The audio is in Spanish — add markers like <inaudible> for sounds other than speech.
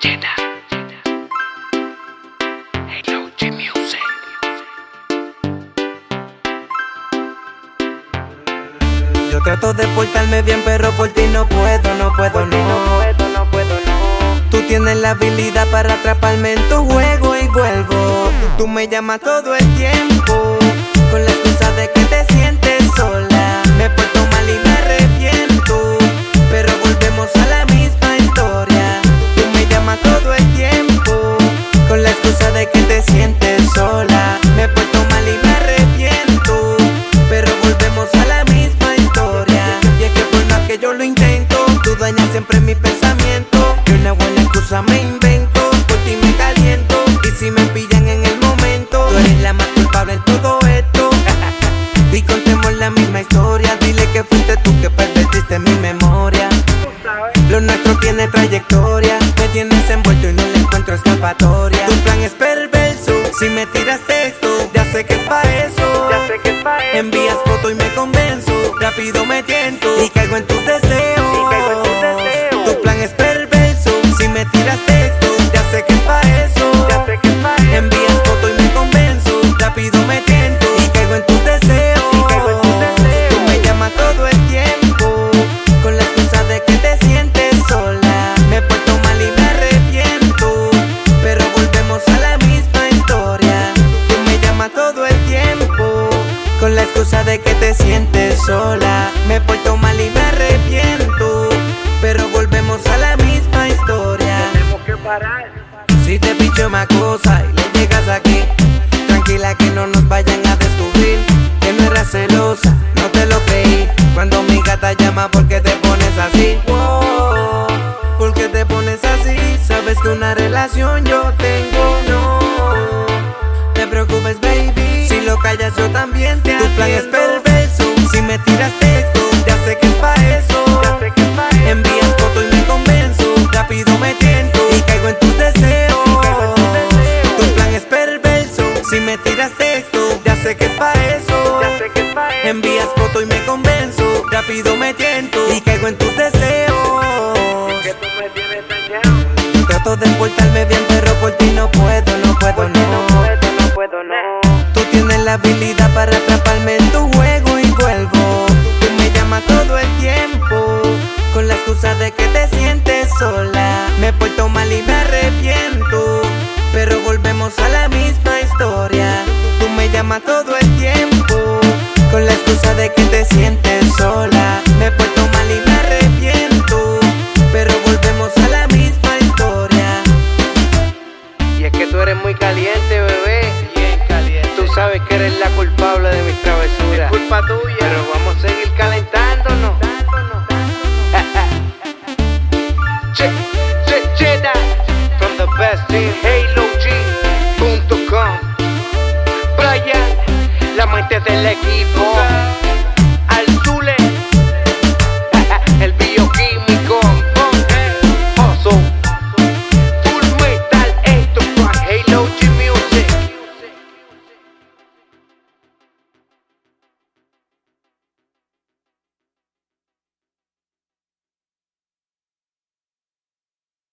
Yo trato de portarme bien, pero por ti no puedo, no puedo, no. puedo, no puedo, no. Tú tienes la habilidad para atraparme en tu juego y vuelvo. Tú me llamas todo el tiempo, con la excusa de que te sola. Me porto mal y me arrepiento, pero volvemos a la misma historia. Y es que por más que yo lo intento, tú dañas siempre mi pensamiento. Y una buena excusa me invento, por ti me caliento. Y si me pillan en el momento, tú eres la más culpable en todo esto. <laughs> Y contemos la misma historia. Dile que fuiste tú que perdiste mi memoria. Lo nuestro tiene trayectoria. Me tienes envuelto y no le encuentro escapatoria. Tu plan es perverso. Si me tiras texto, ya sé que es pa' eso. Ya sé que es pa' eso. Envías foto y me convenzo. Rápido me tiento y caigo en tus deseos. Y caigo en tus deseos. Tu plan es perverso. Si me tiras texto, Excusa de que te sientes sola. Me porto mal y me arrepiento. Pero volvemos a la misma historia. Tenemos que parar. Si te picho más cosa y le llegas aquí, tranquila que no nos vayan a descubrir. Que no eras celosa, no te lo creí. Cuando mi gata llama, ¿por qué te pones así? Wow, ¿Por qué te pones así? Sabes que una relación yo tengo, no. Te preocupes, baby. Callas, yo también te Tu plan es perverso. Si me tiras texto, ya sé que es pa' eso. Ya sé que es pa' eso. Envías foto y me convenzo. Rápido me tiento y caigo en tus deseos. Tu plan es perverso. Si me tiras texto, ya sé que es pa' eso. Ya sé que es pa' eso. Envías foto y me convenzo. Rápido me tiento y caigo en tus deseos. Que tú me tienes trato de portarme bien, pero por ti no puedo, la habilidad para atraparme en tu juego y vuelvo. Tú me llamas todo el tiempo con la excusa de que te sientes sola. Me porto mal y me arrepiento, pero volvemos a la misma historia. Tú me llamas todo el tiempo con la excusa de que te sientes sola. Me porto mal y me arrepiento, pero volvemos a la misma historia. Y es que tú eres muy caliente, bebé. Sabes que eres la culpable de mis travesuras. Es culpa tuya. Pero vamos a seguir calentándonos. che, che, cheta. From the best in HaloG.com. Brian, la mente del equipo.